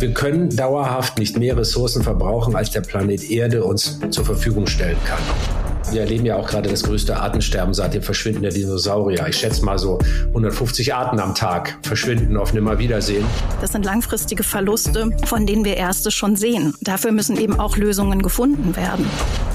Wir können dauerhaft nicht mehr Ressourcen verbrauchen, als der Planet Erde uns zur Verfügung stellen kann. Wir erleben ja auch gerade das größte Artensterben seit dem Verschwinden der Dinosaurier. Ich schätze mal so 150 Arten am Tag verschwinden auf Nimmerwiedersehen. Das sind langfristige Verluste, von denen wir erste schon sehen. Dafür müssen eben auch Lösungen gefunden werden.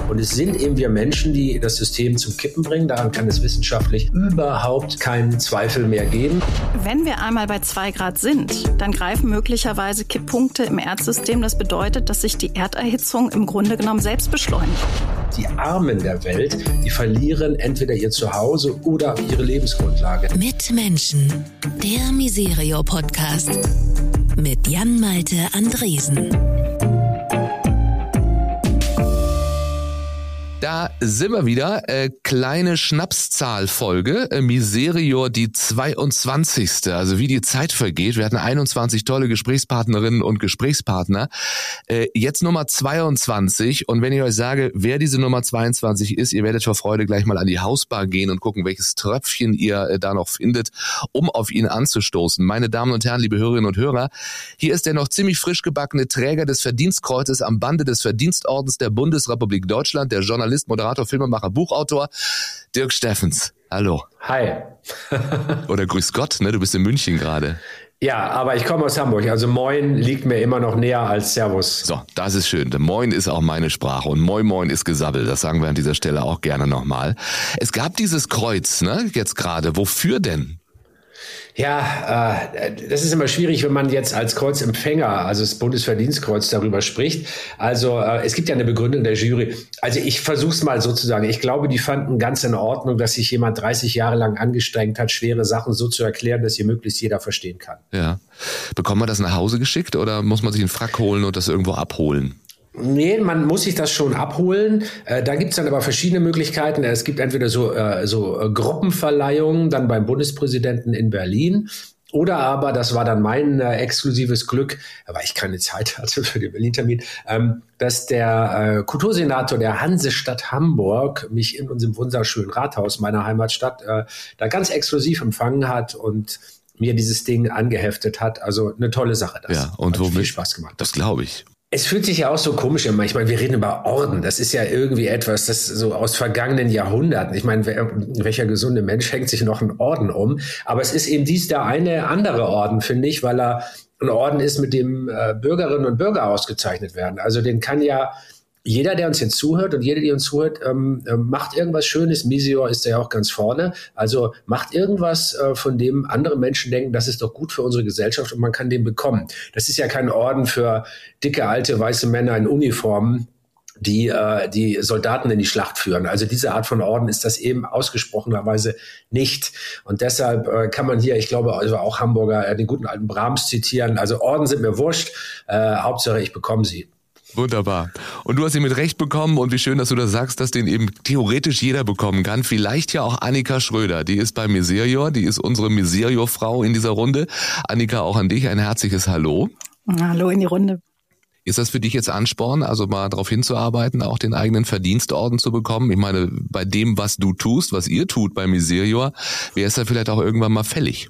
Und es sind eben wir Menschen, die das System zum Kippen bringen. Daran kann es wissenschaftlich überhaupt keinen Zweifel mehr geben. Wenn wir einmal bei zwei Grad sind, dann greifen möglicherweise Kipppunkte im Erdsystem. Das bedeutet, dass sich die Erderhitzung im Grunde genommen selbst beschleunigt. Die Armen der Welt, die verlieren entweder ihr Zuhause oder ihre Lebensgrundlage. Mit Menschen, der Miserio Podcast mit Jan Malte Andresen. Da sind wir wieder. Äh, kleine Schnapszahlfolge. Äh, Miserior die 22. Also wie die Zeit vergeht. Wir hatten 21 tolle Gesprächspartnerinnen und Gesprächspartner. Äh, jetzt Nummer 22. Und wenn ich euch sage, wer diese Nummer 22 ist, ihr werdet vor Freude gleich mal an die Hausbar gehen und gucken, welches Tröpfchen ihr äh, da noch findet, um auf ihn anzustoßen. Meine Damen und Herren, liebe Hörerinnen und Hörer, hier ist der noch ziemlich frisch gebackene Träger des Verdienstkreuzes am Bande des Verdienstordens der Bundesrepublik Deutschland, der Journalist Journalist, Moderator, Filmemacher, Buchautor, Dirk Steffens. Hallo. Hi. Oder grüß Gott, ne? Du bist in München gerade. Ja, aber ich komme aus Hamburg. Also Moin liegt mir immer noch näher als Servus. So, das ist schön. Moin ist auch meine Sprache und Moin Moin ist Gesabbel. Das sagen wir an dieser Stelle auch gerne nochmal. Es gab dieses Kreuz, ne? Jetzt gerade. Wofür denn? Ja, äh, das ist immer schwierig, wenn man jetzt als Kreuzempfänger, also das Bundesverdienstkreuz, darüber spricht. Also äh, es gibt ja eine Begründung der Jury. Also ich versuche es mal sozusagen. Ich glaube, die fanden ganz in Ordnung, dass sich jemand 30 Jahre lang angestrengt hat, schwere Sachen so zu erklären, dass hier möglichst jeder verstehen kann. Ja. Bekommt man das nach Hause geschickt oder muss man sich einen Frack holen und das irgendwo abholen? Nee, man muss sich das schon abholen. Äh, da gibt's dann aber verschiedene Möglichkeiten. Es gibt entweder so, äh, so äh, Gruppenverleihungen dann beim Bundespräsidenten in Berlin. Oder aber, das war dann mein äh, exklusives Glück, weil ich keine Zeit hatte für den Berlin-Termin, ähm, dass der äh, Kultursenator der Hansestadt Hamburg mich in unserem wunderschönen Rathaus meiner Heimatstadt äh, da ganz exklusiv empfangen hat und mir dieses Ding angeheftet hat. Also eine tolle Sache. Das ja, und hat womit, viel Spaß gemacht. Das glaube ich. Es fühlt sich ja auch so komisch immer. Ich meine, wir reden über Orden. Das ist ja irgendwie etwas, das so aus vergangenen Jahrhunderten. Ich meine, wer, welcher gesunde Mensch hängt sich noch einen Orden um? Aber es ist eben dies der eine andere Orden, finde ich, weil er ein Orden ist, mit dem äh, Bürgerinnen und Bürger ausgezeichnet werden. Also den kann ja jeder, der uns jetzt zuhört und jede, die uns zuhört, ähm, äh, macht irgendwas Schönes. Misior ist ja auch ganz vorne. Also macht irgendwas, äh, von dem andere Menschen denken, das ist doch gut für unsere Gesellschaft und man kann den bekommen. Das ist ja kein Orden für dicke, alte, weiße Männer in Uniformen die äh, die Soldaten in die Schlacht führen. Also diese Art von Orden ist das eben ausgesprochenerweise nicht. Und deshalb äh, kann man hier, ich glaube, also auch Hamburger, äh, den guten alten Brahms zitieren. Also Orden sind mir wurscht, äh, Hauptsache ich bekomme sie. Wunderbar. Und du hast ihn mit Recht bekommen und wie schön, dass du das sagst, dass den eben theoretisch jeder bekommen kann. Vielleicht ja auch Annika Schröder, die ist bei Miserior, die ist unsere Miserior-Frau in dieser Runde. Annika, auch an dich ein herzliches Hallo. Hallo in die Runde. Ist das für dich jetzt Ansporn, also mal darauf hinzuarbeiten, auch den eigenen Verdienstorden zu bekommen? Ich meine, bei dem, was du tust, was ihr tut bei Miserior, wäre es ja vielleicht auch irgendwann mal fällig.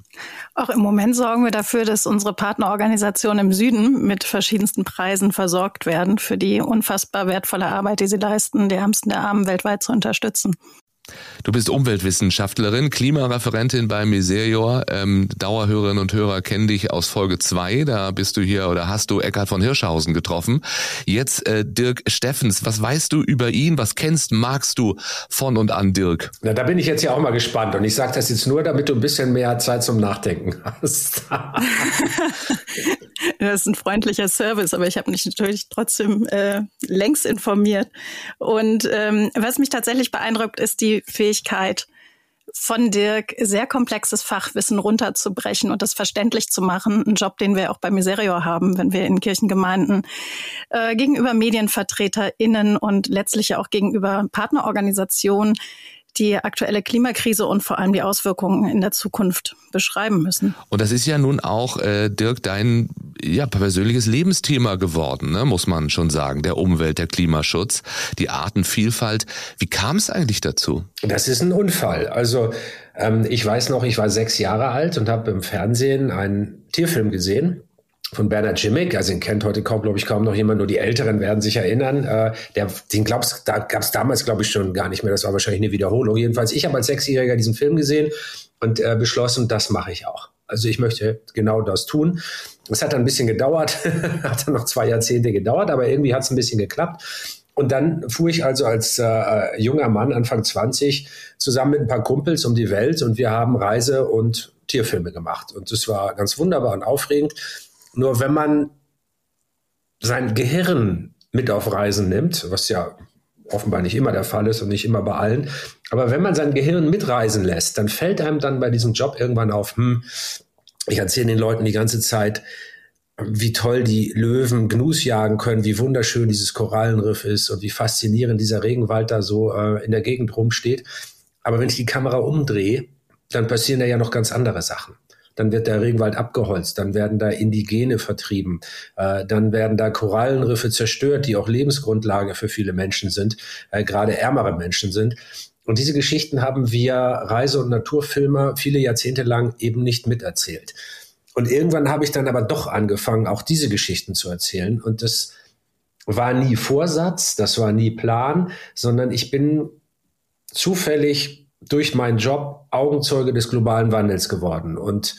Auch im Moment sorgen wir dafür, dass unsere Partnerorganisationen im Süden mit verschiedensten Preisen versorgt werden, für die unfassbar wertvolle Arbeit, die sie leisten, die Ärmsten der Armen weltweit zu unterstützen. Du bist Umweltwissenschaftlerin, Klimareferentin bei Miserior. Ähm, Dauerhörerinnen und Hörer kennen dich aus Folge 2. Da bist du hier oder hast du Eckhard von Hirschhausen getroffen. Jetzt äh, Dirk Steffens. Was weißt du über ihn? Was kennst, magst du von und an Dirk? Na, da bin ich jetzt ja auch mal gespannt. Und ich sage das jetzt nur, damit du ein bisschen mehr Zeit zum Nachdenken hast. das ist ein freundlicher Service, aber ich habe mich natürlich trotzdem äh, längst informiert. Und ähm, was mich tatsächlich beeindruckt, ist die Fähigkeit von Dirk, sehr komplexes Fachwissen runterzubrechen und das verständlich zu machen. Ein Job, den wir auch bei Miserior haben, wenn wir in Kirchengemeinden äh, gegenüber MedienvertreterInnen und letztlich auch gegenüber Partnerorganisationen die aktuelle Klimakrise und vor allem die Auswirkungen in der Zukunft beschreiben müssen. Und das ist ja nun auch, äh, Dirk, dein ja, persönliches Lebensthema geworden, ne, muss man schon sagen. Der Umwelt, der Klimaschutz, die Artenvielfalt. Wie kam es eigentlich dazu? Das ist ein Unfall. Also ähm, ich weiß noch, ich war sechs Jahre alt und habe im Fernsehen einen Tierfilm gesehen von Bernhard Jimmick, also den kennt heute kaum, glaube ich, kaum noch jemand, nur die Älteren werden sich erinnern. Äh, der, den glaubst, da gab es damals, glaube ich, schon gar nicht mehr. Das war wahrscheinlich eine Wiederholung. Jedenfalls, ich habe als Sechsjähriger diesen Film gesehen und äh, beschlossen, das mache ich auch. Also ich möchte genau das tun. Es hat dann ein bisschen gedauert, hat dann noch zwei Jahrzehnte gedauert, aber irgendwie hat es ein bisschen geklappt. Und dann fuhr ich also als äh, junger Mann, Anfang 20, zusammen mit ein paar Kumpels um die Welt und wir haben Reise- und Tierfilme gemacht. Und das war ganz wunderbar und aufregend. Nur wenn man sein Gehirn mit auf Reisen nimmt, was ja offenbar nicht immer der Fall ist und nicht immer bei allen, aber wenn man sein Gehirn mitreisen lässt, dann fällt einem dann bei diesem Job irgendwann auf, hm, ich erzähle den Leuten die ganze Zeit, wie toll die Löwen Gnus jagen können, wie wunderschön dieses Korallenriff ist und wie faszinierend dieser Regenwald da so äh, in der Gegend rumsteht. Aber wenn ich die Kamera umdrehe, dann passieren da ja noch ganz andere Sachen dann wird der Regenwald abgeholzt, dann werden da Indigene vertrieben, äh, dann werden da Korallenriffe zerstört, die auch Lebensgrundlage für viele Menschen sind, äh, gerade ärmere Menschen sind. Und diese Geschichten haben wir Reise- und Naturfilmer viele Jahrzehnte lang eben nicht miterzählt. Und irgendwann habe ich dann aber doch angefangen, auch diese Geschichten zu erzählen. Und das war nie Vorsatz, das war nie Plan, sondern ich bin zufällig durch meinen Job Augenzeuge des globalen Wandels geworden. Und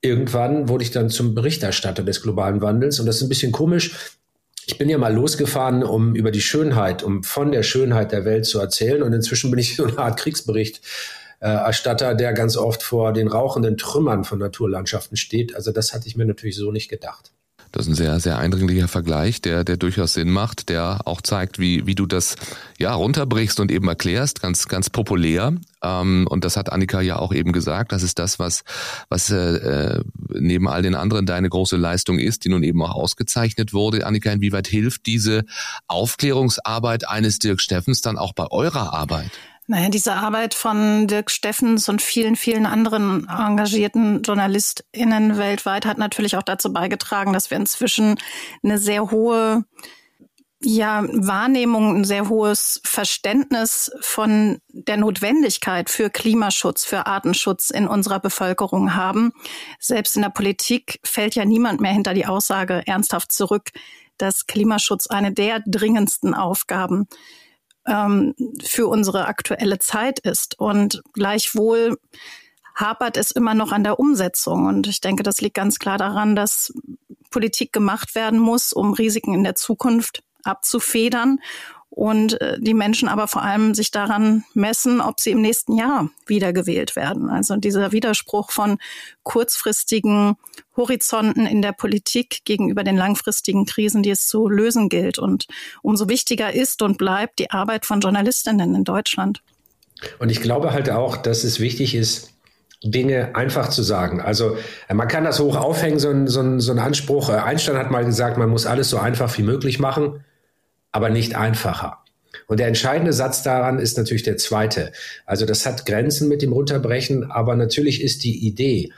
irgendwann wurde ich dann zum Berichterstatter des globalen Wandels. Und das ist ein bisschen komisch. Ich bin ja mal losgefahren, um über die Schönheit, um von der Schönheit der Welt zu erzählen. Und inzwischen bin ich so eine Art Kriegsberichterstatter, der ganz oft vor den rauchenden Trümmern von Naturlandschaften steht. Also das hatte ich mir natürlich so nicht gedacht. Das ist ein sehr, sehr eindringlicher Vergleich, der, der durchaus Sinn macht, der auch zeigt, wie, wie du das ja runterbrichst und eben erklärst, ganz, ganz populär. Ähm, und das hat Annika ja auch eben gesagt. Das ist das, was, was äh, äh, neben all den anderen deine große Leistung ist, die nun eben auch ausgezeichnet wurde. Annika, inwieweit hilft diese Aufklärungsarbeit eines Dirk Steffens dann auch bei eurer Arbeit? Naja, diese Arbeit von Dirk Steffens und vielen, vielen anderen engagierten JournalistInnen weltweit hat natürlich auch dazu beigetragen, dass wir inzwischen eine sehr hohe ja, Wahrnehmung, ein sehr hohes Verständnis von der Notwendigkeit für Klimaschutz, für Artenschutz in unserer Bevölkerung haben. Selbst in der Politik fällt ja niemand mehr hinter die Aussage ernsthaft zurück, dass Klimaschutz eine der dringendsten Aufgaben ähm, für unsere aktuelle Zeit ist. Und gleichwohl hapert es immer noch an der Umsetzung. Und ich denke, das liegt ganz klar daran, dass Politik gemacht werden muss, um Risiken in der Zukunft abzufedern und äh, die Menschen aber vor allem sich daran messen, ob sie im nächsten Jahr wiedergewählt werden. Also dieser Widerspruch von kurzfristigen Horizonten in der Politik gegenüber den langfristigen Krisen, die es zu lösen gilt. Und umso wichtiger ist und bleibt die Arbeit von Journalistinnen in Deutschland. Und ich glaube halt auch, dass es wichtig ist, Dinge einfach zu sagen. Also äh, man kann das hoch aufhängen, so ein, so ein, so ein Anspruch. Äh, Einstein hat mal gesagt, man muss alles so einfach wie möglich machen aber nicht einfacher. Und der entscheidende Satz daran ist natürlich der zweite. Also das hat Grenzen mit dem Runterbrechen, aber natürlich ist die Idee,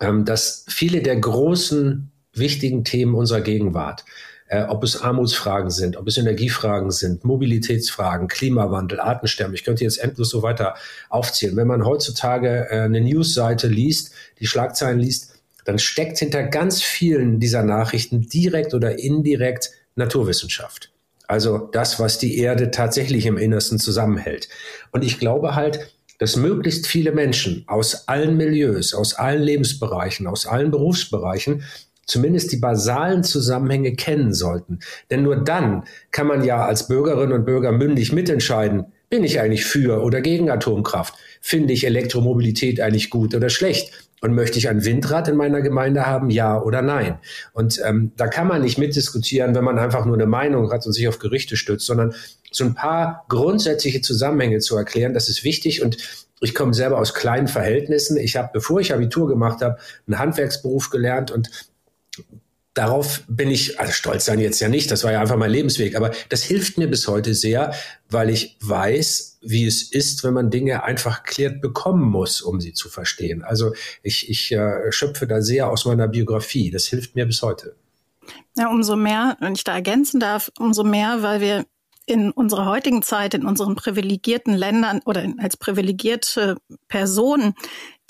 ähm, dass viele der großen, wichtigen Themen unserer Gegenwart, äh, ob es Armutsfragen sind, ob es Energiefragen sind, Mobilitätsfragen, Klimawandel, Artensterben, ich könnte jetzt endlos so weiter aufzählen. Wenn man heutzutage äh, eine Newsseite liest, die Schlagzeilen liest, dann steckt hinter ganz vielen dieser Nachrichten direkt oder indirekt Naturwissenschaft. Also das, was die Erde tatsächlich im Innersten zusammenhält. Und ich glaube halt, dass möglichst viele Menschen aus allen Milieus, aus allen Lebensbereichen, aus allen Berufsbereichen zumindest die basalen Zusammenhänge kennen sollten. Denn nur dann kann man ja als Bürgerinnen und Bürger mündig mitentscheiden, bin ich eigentlich für oder gegen Atomkraft? Finde ich Elektromobilität eigentlich gut oder schlecht? Und möchte ich ein Windrad in meiner Gemeinde haben, ja oder nein? Und ähm, da kann man nicht mitdiskutieren, wenn man einfach nur eine Meinung hat und sich auf Gerichte stützt, sondern so ein paar grundsätzliche Zusammenhänge zu erklären, das ist wichtig. Und ich komme selber aus kleinen Verhältnissen. Ich habe, bevor ich Abitur gemacht habe, einen Handwerksberuf gelernt und darauf bin ich, also stolz sein jetzt ja nicht, das war ja einfach mein Lebensweg, aber das hilft mir bis heute sehr, weil ich weiß, wie es ist, wenn man Dinge einfach klärt bekommen muss, um sie zu verstehen. Also ich, ich äh, schöpfe da sehr aus meiner Biografie. Das hilft mir bis heute. Ja, umso mehr, wenn ich da ergänzen darf, umso mehr, weil wir in unserer heutigen Zeit, in unseren privilegierten Ländern oder als privilegierte Personen,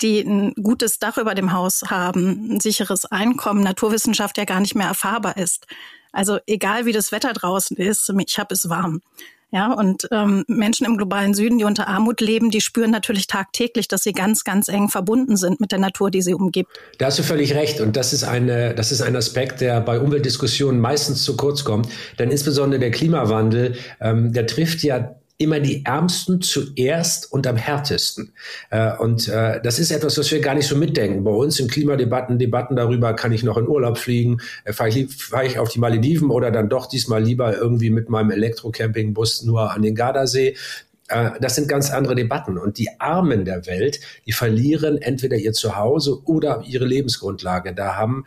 die ein gutes Dach über dem Haus haben, ein sicheres Einkommen, Naturwissenschaft ja gar nicht mehr erfahrbar ist. Also egal wie das Wetter draußen ist, ich habe es warm. Ja, und ähm, Menschen im globalen Süden, die unter Armut leben, die spüren natürlich tagtäglich, dass sie ganz, ganz eng verbunden sind mit der Natur, die sie umgibt. Da hast du völlig recht. Und das ist eine, das ist ein Aspekt, der bei Umweltdiskussionen meistens zu kurz kommt. Denn insbesondere der Klimawandel, ähm, der trifft ja immer die Ärmsten zuerst und am härtesten. Äh, und äh, das ist etwas, was wir gar nicht so mitdenken. Bei uns in Klimadebatten, Debatten darüber, kann ich noch in Urlaub fliegen, äh, fahre ich, fahr ich auf die Malediven oder dann doch diesmal lieber irgendwie mit meinem Elektrocampingbus nur an den Gardasee. Äh, das sind ganz andere Debatten. Und die Armen der Welt, die verlieren entweder ihr Zuhause oder ihre Lebensgrundlage. Da haben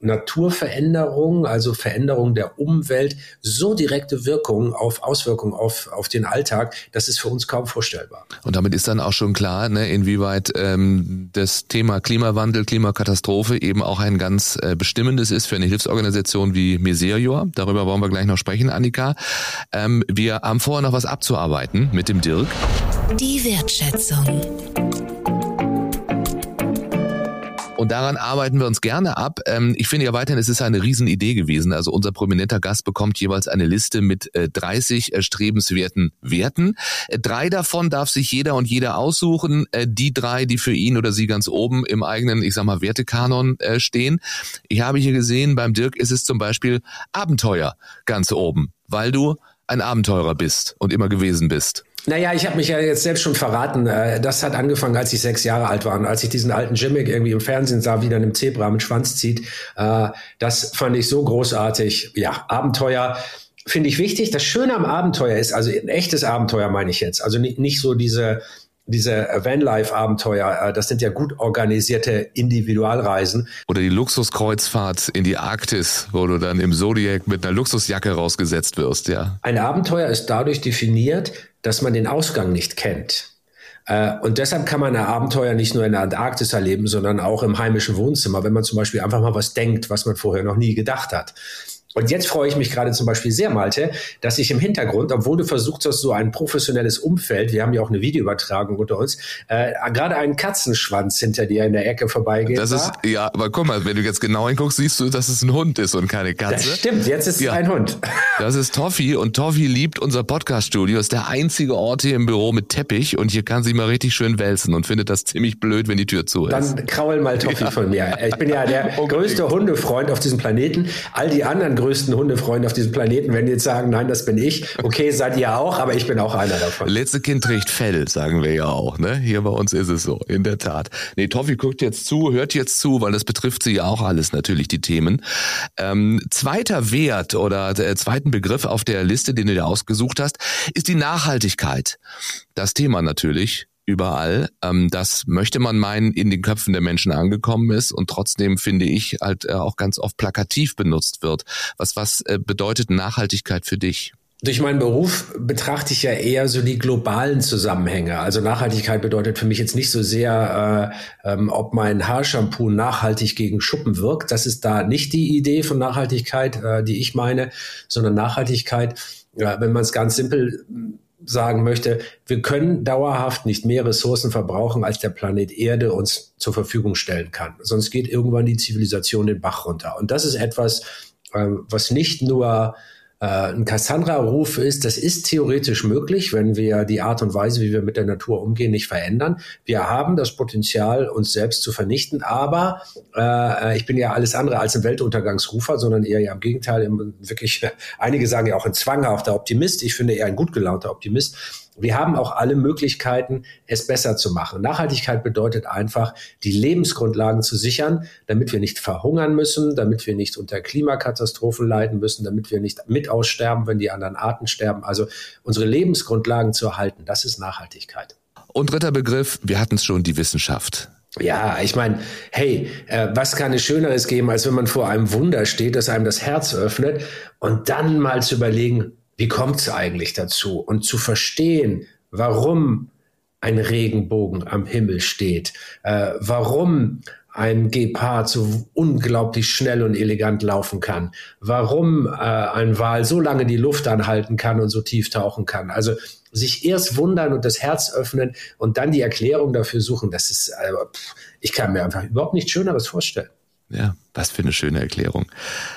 Naturveränderung, also Veränderung der Umwelt, so direkte Wirkungen auf Auswirkungen auf, auf den Alltag, das ist für uns kaum vorstellbar. Und damit ist dann auch schon klar, ne, inwieweit ähm, das Thema Klimawandel, Klimakatastrophe eben auch ein ganz äh, bestimmendes ist für eine Hilfsorganisation wie Miserior. Darüber wollen wir gleich noch sprechen, Annika. Ähm, wir haben vorher noch was abzuarbeiten mit dem Dirk. Die Wertschätzung. Und daran arbeiten wir uns gerne ab. Ähm, ich finde ja weiterhin, es ist eine Riesenidee gewesen. Also unser prominenter Gast bekommt jeweils eine Liste mit 30 äh, erstrebenswerten Werten. Äh, drei davon darf sich jeder und jeder aussuchen. Äh, die drei, die für ihn oder sie ganz oben im eigenen, ich sag mal, Wertekanon stehen. Ich habe hier gesehen, beim Dirk ist es zum Beispiel Abenteuer ganz oben, weil du ein Abenteurer bist und immer gewesen bist. Naja, ich habe mich ja jetzt selbst schon verraten. Äh, das hat angefangen, als ich sechs Jahre alt war und als ich diesen alten Jimmick irgendwie im Fernsehen sah, wie der einem Zebra mit Schwanz zieht. Äh, das fand ich so großartig. Ja, Abenteuer finde ich wichtig. Das Schöne am Abenteuer ist, also ein echtes Abenteuer meine ich jetzt. Also nicht, nicht so diese diese Vanlife-Abenteuer, äh, das sind ja gut organisierte Individualreisen. Oder die Luxuskreuzfahrt in die Arktis, wo du dann im Zodiac mit einer Luxusjacke rausgesetzt wirst, ja. Ein Abenteuer ist dadurch definiert, dass man den Ausgang nicht kennt. Äh, und deshalb kann man ein Abenteuer nicht nur in der Antarktis erleben, sondern auch im heimischen Wohnzimmer, wenn man zum Beispiel einfach mal was denkt, was man vorher noch nie gedacht hat. Und jetzt freue ich mich gerade zum Beispiel sehr, Malte, dass ich im Hintergrund, obwohl du versucht hast, so ein professionelles Umfeld, wir haben ja auch eine Videoübertragung unter uns, äh, gerade einen Katzenschwanz hinter dir in der Ecke vorbeigeht. Das ist, ja, aber guck mal, wenn du jetzt genau hinguckst, siehst du, dass es ein Hund ist und keine Katze. Das stimmt, jetzt ist ja. es ein Hund. Das ist Toffi und Toffi liebt unser Podcast-Studio, ist der einzige Ort hier im Büro mit Teppich und hier kann sie mal richtig schön wälzen und findet das ziemlich blöd, wenn die Tür zu ist. Dann kraul mal Toffi ja. von mir. Ich bin ja der okay. größte Hundefreund auf diesem Planeten. All die anderen größten Hundefreunde auf diesem Planeten, wenn die jetzt sagen, nein, das bin ich. Okay, seid ihr auch, aber ich bin auch einer davon. Letzte Kind trägt Fell, sagen wir ja auch. Ne? Hier bei uns ist es so, in der Tat. Nee, Toffi guckt jetzt zu, hört jetzt zu, weil das betrifft sie ja auch alles natürlich, die Themen. Ähm, zweiter Wert oder der zweiten Begriff auf der Liste, den du dir ausgesucht hast, ist die Nachhaltigkeit. Das Thema natürlich überall. Ähm, das möchte man meinen, in den Köpfen der Menschen angekommen ist und trotzdem finde ich halt äh, auch ganz oft plakativ benutzt wird. Was, was äh, bedeutet Nachhaltigkeit für dich? Durch meinen Beruf betrachte ich ja eher so die globalen Zusammenhänge. Also Nachhaltigkeit bedeutet für mich jetzt nicht so sehr, äh, ähm, ob mein Haarshampoo nachhaltig gegen Schuppen wirkt. Das ist da nicht die Idee von Nachhaltigkeit, äh, die ich meine, sondern Nachhaltigkeit, ja, wenn man es ganz simpel sagen möchte, wir können dauerhaft nicht mehr Ressourcen verbrauchen, als der Planet Erde uns zur Verfügung stellen kann. Sonst geht irgendwann die Zivilisation den Bach runter. Und das ist etwas, ähm, was nicht nur ein Cassandra-Ruf ist, das ist theoretisch möglich, wenn wir die Art und Weise, wie wir mit der Natur umgehen, nicht verändern. Wir haben das Potenzial, uns selbst zu vernichten, aber äh, ich bin ja alles andere als ein Weltuntergangsrufer, sondern eher ja im Gegenteil, wirklich, einige sagen ja auch ein zwanghafter Optimist. Ich finde eher ein gut gelaunter Optimist wir haben auch alle Möglichkeiten, es besser zu machen. Nachhaltigkeit bedeutet einfach, die Lebensgrundlagen zu sichern, damit wir nicht verhungern müssen, damit wir nicht unter Klimakatastrophen leiden müssen, damit wir nicht mit aussterben, wenn die anderen Arten sterben. Also unsere Lebensgrundlagen zu erhalten, das ist Nachhaltigkeit. Und dritter Begriff, wir hatten es schon, die Wissenschaft. Ja, ich meine, hey, äh, was kann es Schöneres geben, als wenn man vor einem Wunder steht, das einem das Herz öffnet und dann mal zu überlegen, wie kommt es eigentlich dazu? Und zu verstehen, warum ein Regenbogen am Himmel steht, äh, warum ein Gepard so unglaublich schnell und elegant laufen kann, warum äh, ein Wal so lange die Luft anhalten kann und so tief tauchen kann. Also sich erst wundern und das Herz öffnen und dann die Erklärung dafür suchen, das ist, äh, ich kann mir einfach überhaupt nichts Schöneres vorstellen. Ja, was für eine schöne Erklärung.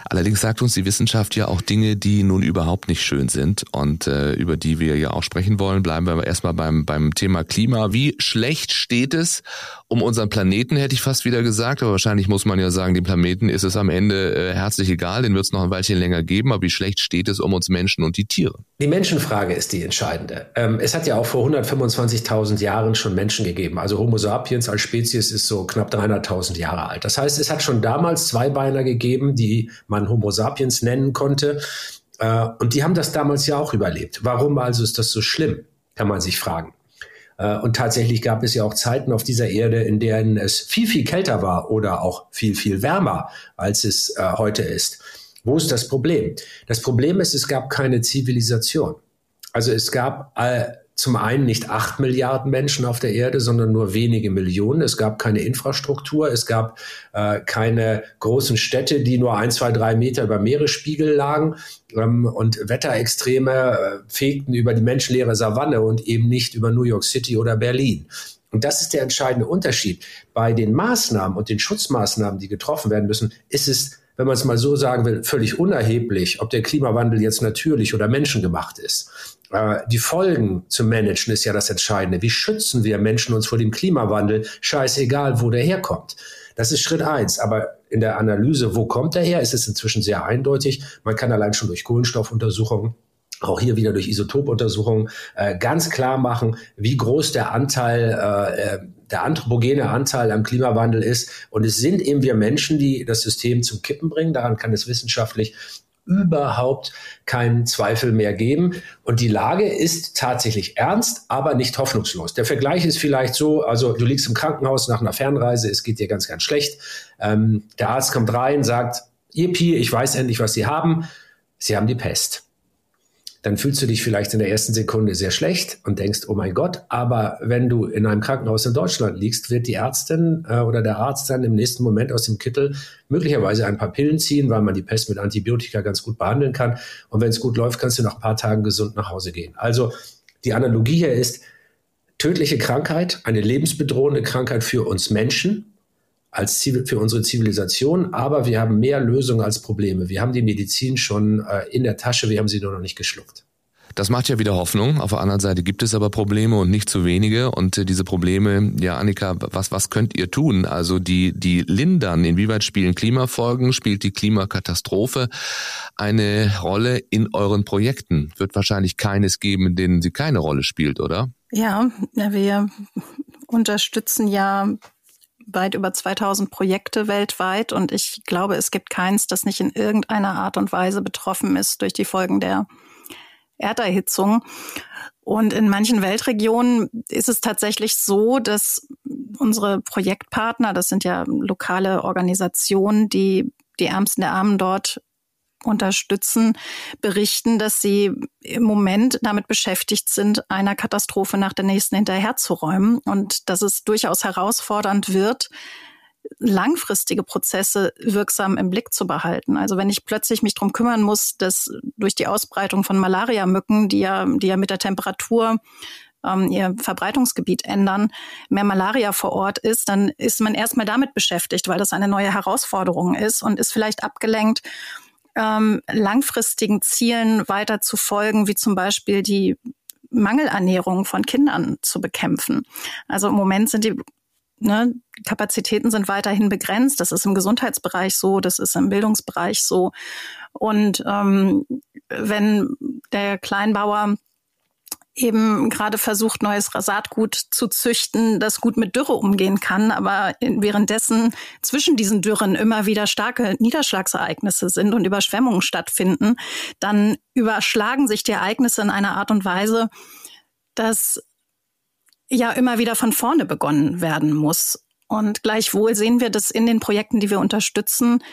Allerdings sagt uns die Wissenschaft ja auch Dinge, die nun überhaupt nicht schön sind und äh, über die wir ja auch sprechen wollen. Bleiben wir aber erstmal beim, beim Thema Klima. Wie schlecht steht es um unseren Planeten, hätte ich fast wieder gesagt. Aber wahrscheinlich muss man ja sagen, dem Planeten ist es am Ende äh, herzlich egal. Den wird es noch ein Weilchen länger geben. Aber wie schlecht steht es um uns Menschen und die Tiere? Die Menschenfrage ist die entscheidende. Ähm, es hat ja auch vor 125.000 Jahren schon Menschen gegeben. Also Homo sapiens als Spezies ist so knapp 300.000 Jahre alt. Das heißt, es hat schon damals Zweibeiner gegeben, die man Homo sapiens nennen konnte. Äh, und die haben das damals ja auch überlebt. Warum also ist das so schlimm, kann man sich fragen. Äh, und tatsächlich gab es ja auch Zeiten auf dieser Erde, in denen es viel, viel kälter war oder auch viel, viel wärmer, als es äh, heute ist. Wo ist das Problem? Das Problem ist, es gab keine Zivilisation. Also es gab zum einen nicht acht Milliarden Menschen auf der Erde, sondern nur wenige Millionen. Es gab keine Infrastruktur, es gab äh, keine großen Städte, die nur ein, zwei, drei Meter über Meeresspiegel lagen. Ähm, und Wetterextreme äh, fegten über die menschenleere Savanne und eben nicht über New York City oder Berlin. Und das ist der entscheidende Unterschied. Bei den Maßnahmen und den Schutzmaßnahmen, die getroffen werden müssen, ist es wenn man es mal so sagen will, völlig unerheblich, ob der Klimawandel jetzt natürlich oder menschengemacht ist. Äh, die Folgen zu managen ist ja das Entscheidende. Wie schützen wir Menschen uns vor dem Klimawandel? Scheißegal, wo der herkommt. Das ist Schritt eins. Aber in der Analyse, wo kommt der her, ist es inzwischen sehr eindeutig. Man kann allein schon durch Kohlenstoffuntersuchungen auch hier wieder durch Isotopuntersuchungen äh, ganz klar machen, wie groß der Anteil, äh, äh der anthropogene Anteil am Klimawandel ist. Und es sind eben wir Menschen, die das System zum Kippen bringen. Daran kann es wissenschaftlich überhaupt keinen Zweifel mehr geben. Und die Lage ist tatsächlich ernst, aber nicht hoffnungslos. Der Vergleich ist vielleicht so, also du liegst im Krankenhaus nach einer Fernreise, es geht dir ganz, ganz schlecht. Ähm, der Arzt kommt rein, sagt, Yippie, ich weiß endlich, was Sie haben. Sie haben die Pest dann fühlst du dich vielleicht in der ersten Sekunde sehr schlecht und denkst, oh mein Gott, aber wenn du in einem Krankenhaus in Deutschland liegst, wird die Ärztin äh, oder der Arzt dann im nächsten Moment aus dem Kittel möglicherweise ein paar Pillen ziehen, weil man die Pest mit Antibiotika ganz gut behandeln kann. Und wenn es gut läuft, kannst du nach ein paar Tagen gesund nach Hause gehen. Also die Analogie hier ist, tödliche Krankheit, eine lebensbedrohende Krankheit für uns Menschen, als Ziel für unsere Zivilisation, aber wir haben mehr Lösungen als Probleme. Wir haben die Medizin schon äh, in der Tasche, wir haben sie nur noch nicht geschluckt. Das macht ja wieder Hoffnung. Auf der anderen Seite gibt es aber Probleme und nicht zu wenige. Und äh, diese Probleme, ja, Annika, was, was könnt ihr tun? Also die, die lindern. Inwieweit spielen Klimafolgen? Spielt die Klimakatastrophe eine Rolle in euren Projekten? Wird wahrscheinlich keines geben, in denen sie keine Rolle spielt, oder? Ja, wir unterstützen ja weit über 2000 Projekte weltweit und ich glaube, es gibt keins, das nicht in irgendeiner Art und Weise betroffen ist durch die Folgen der Erderhitzung. Und in manchen Weltregionen ist es tatsächlich so, dass unsere Projektpartner, das sind ja lokale Organisationen, die die Ärmsten der Armen dort unterstützen, berichten, dass sie im Moment damit beschäftigt sind, einer Katastrophe nach der nächsten hinterherzuräumen und dass es durchaus herausfordernd wird, langfristige Prozesse wirksam im Blick zu behalten. Also wenn ich plötzlich mich drum kümmern muss, dass durch die Ausbreitung von Malariamücken, die ja, die ja mit der Temperatur ähm, ihr Verbreitungsgebiet ändern, mehr Malaria vor Ort ist, dann ist man erstmal damit beschäftigt, weil das eine neue Herausforderung ist und ist vielleicht abgelenkt ähm, langfristigen Zielen weiter zu folgen, wie zum Beispiel die Mangelernährung von Kindern zu bekämpfen. Also im Moment sind die ne, Kapazitäten sind weiterhin begrenzt. Das ist im Gesundheitsbereich so, das ist im Bildungsbereich so. Und ähm, wenn der Kleinbauer eben gerade versucht, neues Saatgut zu züchten, das gut mit Dürre umgehen kann, aber währenddessen zwischen diesen Dürren immer wieder starke Niederschlagsereignisse sind und Überschwemmungen stattfinden, dann überschlagen sich die Ereignisse in einer Art und Weise, dass ja immer wieder von vorne begonnen werden muss. Und gleichwohl sehen wir, dass in den Projekten, die wir unterstützen,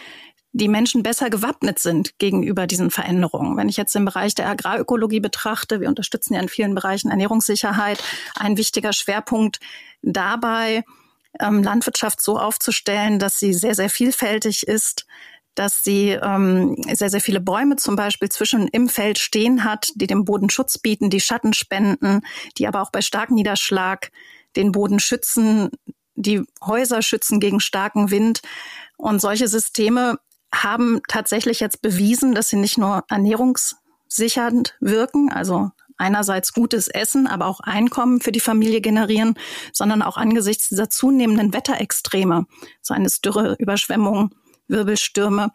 die Menschen besser gewappnet sind gegenüber diesen Veränderungen. Wenn ich jetzt den Bereich der Agrarökologie betrachte, wir unterstützen ja in vielen Bereichen Ernährungssicherheit, ein wichtiger Schwerpunkt dabei ähm, Landwirtschaft so aufzustellen, dass sie sehr, sehr vielfältig ist, dass sie ähm, sehr, sehr viele Bäume zum Beispiel zwischen im Feld stehen hat, die dem Boden Schutz bieten, die Schatten spenden, die aber auch bei starkem Niederschlag den Boden schützen, die Häuser schützen gegen starken Wind. Und solche Systeme haben tatsächlich jetzt bewiesen, dass sie nicht nur ernährungssichernd wirken, also einerseits gutes Essen, aber auch Einkommen für die Familie generieren, sondern auch angesichts dieser zunehmenden Wetterextreme, so eines Dürre, Überschwemmung, Wirbelstürme,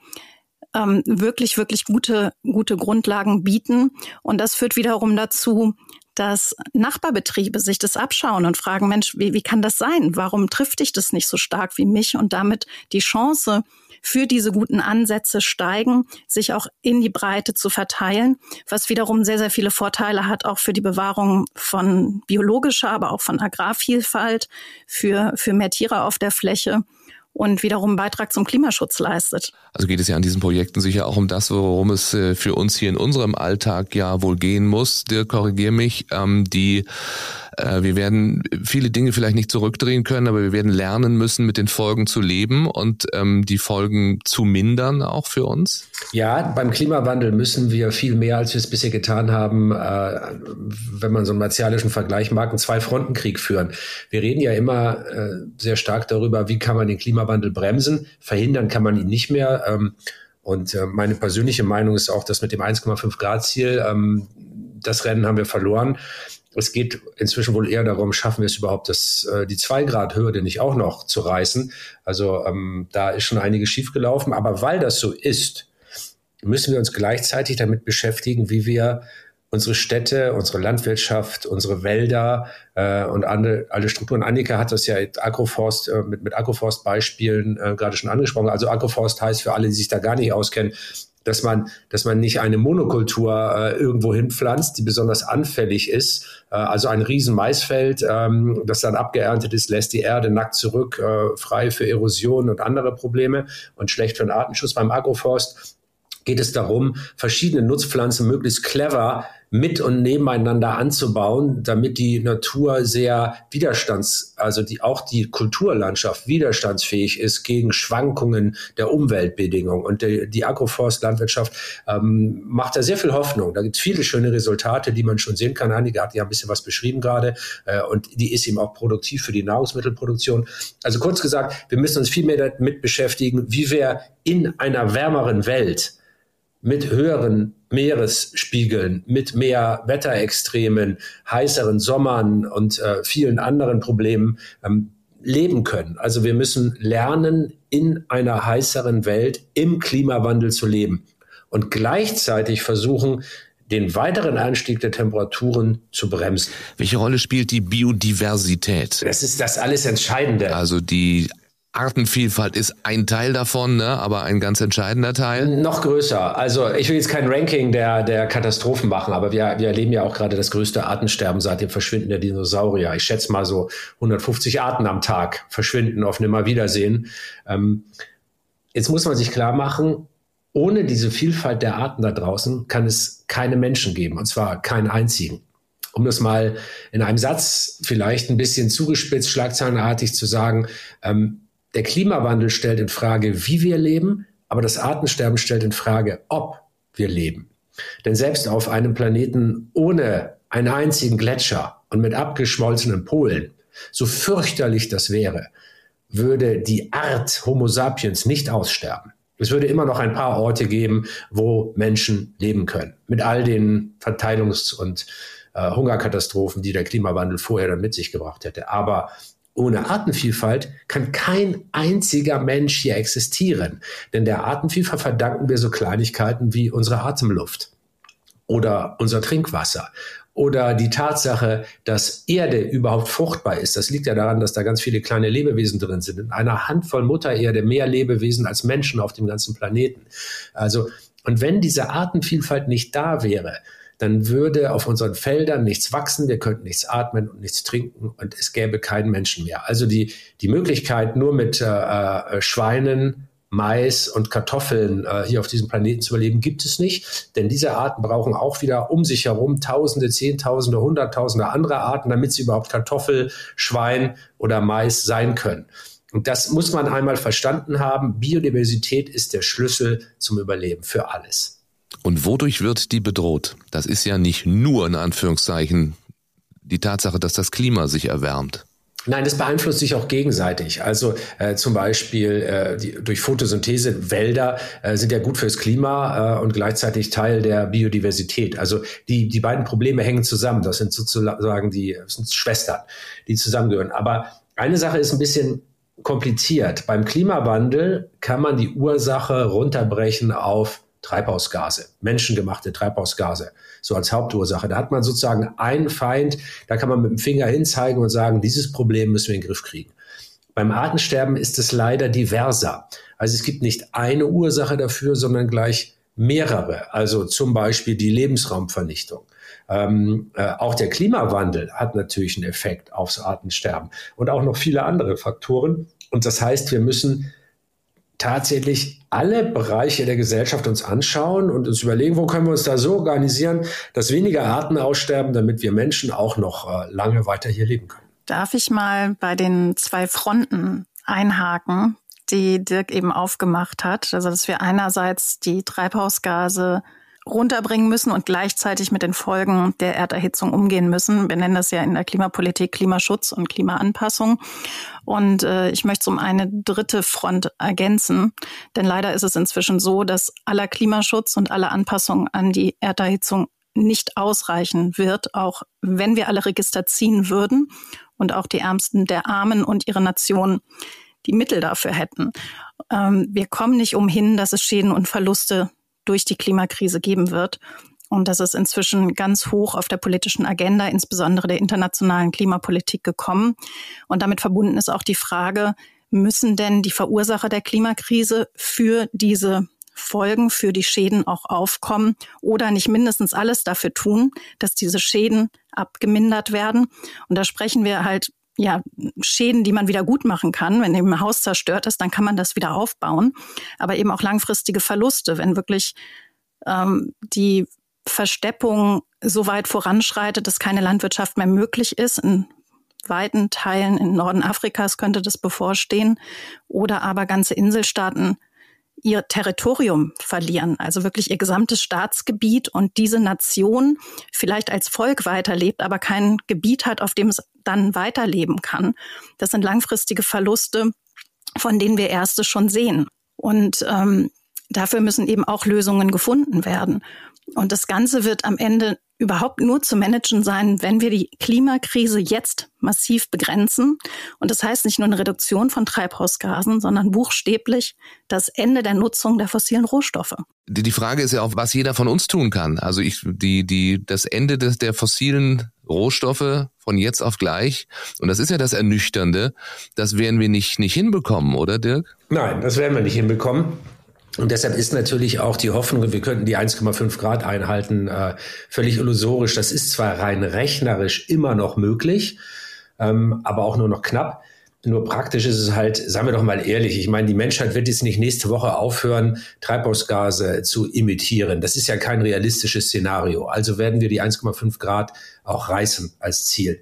ähm, wirklich, wirklich gute, gute Grundlagen bieten. Und das führt wiederum dazu, dass Nachbarbetriebe sich das abschauen und fragen, Mensch, wie, wie kann das sein? Warum trifft dich das nicht so stark wie mich? Und damit die Chance für diese guten Ansätze steigen, sich auch in die Breite zu verteilen, was wiederum sehr, sehr viele Vorteile hat, auch für die Bewahrung von biologischer, aber auch von Agrarvielfalt, für, für mehr Tiere auf der Fläche und wiederum einen Beitrag zum Klimaschutz leistet. Also geht es ja an diesen Projekten sicher auch um das, worum es äh, für uns hier in unserem Alltag ja wohl gehen muss. Dirk, korrigier mich, ähm, die äh, wir werden viele Dinge vielleicht nicht zurückdrehen können, aber wir werden lernen müssen, mit den Folgen zu leben und ähm, die Folgen zu mindern, auch für uns? Ja, beim Klimawandel müssen wir viel mehr, als wir es bisher getan haben, äh, wenn man so einen martialischen Vergleich mag, einen Zwei-Fronten-Krieg führen. Wir reden ja immer äh, sehr stark darüber, wie kann man den Klimawandel bremsen. Verhindern kann man ihn nicht mehr. Ähm, und äh, meine persönliche Meinung ist auch, dass mit dem 1,5 Grad Ziel, ähm, das Rennen haben wir verloren es geht inzwischen wohl eher darum, schaffen wir es überhaupt, das, äh, die zwei Grad Hürde nicht auch noch zu reißen. Also ähm, da ist schon einiges schiefgelaufen. Aber weil das so ist, müssen wir uns gleichzeitig damit beschäftigen, wie wir unsere Städte, unsere Landwirtschaft, unsere Wälder äh, und alle, alle Strukturen. Annika hat das ja Agroforst, äh, mit, mit Agroforst-Beispielen äh, gerade schon angesprochen. Also Agroforst heißt für alle, die sich da gar nicht auskennen, dass man, dass man nicht eine Monokultur äh, irgendwo hinpflanzt, die besonders anfällig ist. Äh, also ein riesen Maisfeld, ähm, das dann abgeerntet ist, lässt die Erde nackt zurück, äh, frei für Erosion und andere Probleme und schlecht für den Artenschutz. Beim Agroforst geht es darum, verschiedene Nutzpflanzen möglichst clever mit und nebeneinander anzubauen, damit die Natur sehr widerstands, also die, auch die Kulturlandschaft widerstandsfähig ist gegen Schwankungen der Umweltbedingungen. Und die, die Agroforstlandwirtschaft ähm, macht da sehr viel Hoffnung. Da gibt es viele schöne Resultate, die man schon sehen kann. Einige hat ja ein bisschen was beschrieben gerade äh, und die ist eben auch produktiv für die Nahrungsmittelproduktion. Also kurz gesagt, wir müssen uns viel mehr damit beschäftigen, wie wir in einer wärmeren Welt mit höheren Meeresspiegeln, mit mehr Wetterextremen, heißeren Sommern und äh, vielen anderen Problemen ähm, leben können. Also wir müssen lernen, in einer heißeren Welt im Klimawandel zu leben und gleichzeitig versuchen, den weiteren Anstieg der Temperaturen zu bremsen. Welche Rolle spielt die Biodiversität? Das ist das alles Entscheidende. Also die Artenvielfalt ist ein Teil davon, ne, aber ein ganz entscheidender Teil. Noch größer. Also ich will jetzt kein Ranking der, der Katastrophen machen, aber wir, wir erleben ja auch gerade das größte Artensterben seit dem Verschwinden der Dinosaurier. Ich schätze mal so 150 Arten am Tag verschwinden auf Nimmerwiedersehen. Ähm, jetzt muss man sich klar machen, ohne diese Vielfalt der Arten da draußen kann es keine Menschen geben, und zwar keinen einzigen. Um das mal in einem Satz vielleicht ein bisschen zugespitzt, schlagzeilenartig zu sagen, ähm, der Klimawandel stellt in Frage, wie wir leben, aber das Artensterben stellt in Frage, ob wir leben. Denn selbst auf einem Planeten ohne einen einzigen Gletscher und mit abgeschmolzenen Polen, so fürchterlich das wäre, würde die Art Homo sapiens nicht aussterben. Es würde immer noch ein paar Orte geben, wo Menschen leben können, mit all den Verteilungs- und äh, Hungerkatastrophen, die der Klimawandel vorher dann mit sich gebracht hätte. Aber ohne Artenvielfalt kann kein einziger Mensch hier existieren. Denn der Artenvielfalt verdanken wir so Kleinigkeiten wie unsere Atemluft oder unser Trinkwasser oder die Tatsache, dass Erde überhaupt fruchtbar ist. Das liegt ja daran, dass da ganz viele kleine Lebewesen drin sind. In einer Handvoll Muttererde mehr Lebewesen als Menschen auf dem ganzen Planeten. Also, und wenn diese Artenvielfalt nicht da wäre, dann würde auf unseren Feldern nichts wachsen, wir könnten nichts atmen und nichts trinken und es gäbe keinen Menschen mehr. Also die, die Möglichkeit, nur mit äh, äh Schweinen, Mais und Kartoffeln äh, hier auf diesem Planeten zu überleben, gibt es nicht. Denn diese Arten brauchen auch wieder um sich herum Tausende, Zehntausende, Hunderttausende andere Arten, damit sie überhaupt Kartoffel, Schwein oder Mais sein können. Und das muss man einmal verstanden haben. Biodiversität ist der Schlüssel zum Überleben für alles. Und wodurch wird die bedroht? Das ist ja nicht nur in Anführungszeichen die Tatsache, dass das Klima sich erwärmt. Nein, das beeinflusst sich auch gegenseitig. Also äh, zum Beispiel äh, die, durch Photosynthese Wälder äh, sind ja gut fürs Klima äh, und gleichzeitig Teil der Biodiversität. Also die, die beiden Probleme hängen zusammen. Das sind sozusagen die sind Schwestern, die zusammengehören. Aber eine Sache ist ein bisschen kompliziert. Beim Klimawandel kann man die Ursache runterbrechen auf Treibhausgase, menschengemachte Treibhausgase, so als Hauptursache. Da hat man sozusagen einen Feind, da kann man mit dem Finger hinzeigen und sagen, dieses Problem müssen wir in den Griff kriegen. Beim Artensterben ist es leider diverser. Also es gibt nicht eine Ursache dafür, sondern gleich mehrere. Also zum Beispiel die Lebensraumvernichtung. Ähm, äh, auch der Klimawandel hat natürlich einen Effekt aufs Artensterben und auch noch viele andere Faktoren. Und das heißt, wir müssen tatsächlich alle Bereiche der Gesellschaft uns anschauen und uns überlegen, wo können wir uns da so organisieren, dass weniger Arten aussterben, damit wir Menschen auch noch äh, lange weiter hier leben können. Darf ich mal bei den zwei Fronten einhaken, die Dirk eben aufgemacht hat? Also, dass wir einerseits die Treibhausgase runterbringen müssen und gleichzeitig mit den Folgen der Erderhitzung umgehen müssen. Wir nennen das ja in der Klimapolitik Klimaschutz und Klimaanpassung. Und äh, ich möchte um eine dritte Front ergänzen, denn leider ist es inzwischen so, dass aller Klimaschutz und alle Anpassung an die Erderhitzung nicht ausreichen wird, auch wenn wir alle Register ziehen würden und auch die Ärmsten der Armen und ihre Nation die Mittel dafür hätten. Ähm, wir kommen nicht umhin, dass es Schäden und Verluste durch die Klimakrise geben wird. Und das ist inzwischen ganz hoch auf der politischen Agenda, insbesondere der internationalen Klimapolitik gekommen. Und damit verbunden ist auch die Frage, müssen denn die Verursacher der Klimakrise für diese Folgen, für die Schäden auch aufkommen oder nicht mindestens alles dafür tun, dass diese Schäden abgemindert werden? Und da sprechen wir halt ja, Schäden, die man wieder gut machen kann. Wenn eben ein Haus zerstört ist, dann kann man das wieder aufbauen. Aber eben auch langfristige Verluste, wenn wirklich ähm, die Versteppung so weit voranschreitet, dass keine Landwirtschaft mehr möglich ist. In weiten Teilen in Norden Afrikas könnte das bevorstehen. Oder aber ganze Inselstaaten ihr Territorium verlieren, also wirklich ihr gesamtes Staatsgebiet und diese Nation vielleicht als Volk weiterlebt, aber kein Gebiet hat, auf dem es dann weiterleben kann. Das sind langfristige Verluste, von denen wir erste schon sehen. Und ähm, dafür müssen eben auch Lösungen gefunden werden. Und das Ganze wird am Ende überhaupt nur zu managen sein, wenn wir die Klimakrise jetzt massiv begrenzen. Und das heißt nicht nur eine Reduktion von Treibhausgasen, sondern buchstäblich das Ende der Nutzung der fossilen Rohstoffe. Die, Frage ist ja auch, was jeder von uns tun kann. Also ich, die, die, das Ende des, der fossilen Rohstoffe von jetzt auf gleich. Und das ist ja das Ernüchternde. Das werden wir nicht, nicht hinbekommen, oder Dirk? Nein, das werden wir nicht hinbekommen. Und deshalb ist natürlich auch die Hoffnung, wir könnten die 1,5 Grad einhalten, äh, völlig illusorisch. Das ist zwar rein rechnerisch immer noch möglich, ähm, aber auch nur noch knapp. Nur praktisch ist es halt, sagen wir doch mal ehrlich, ich meine, die Menschheit wird jetzt nicht nächste Woche aufhören, Treibhausgase zu emittieren. Das ist ja kein realistisches Szenario. Also werden wir die 1,5 Grad auch reißen als Ziel.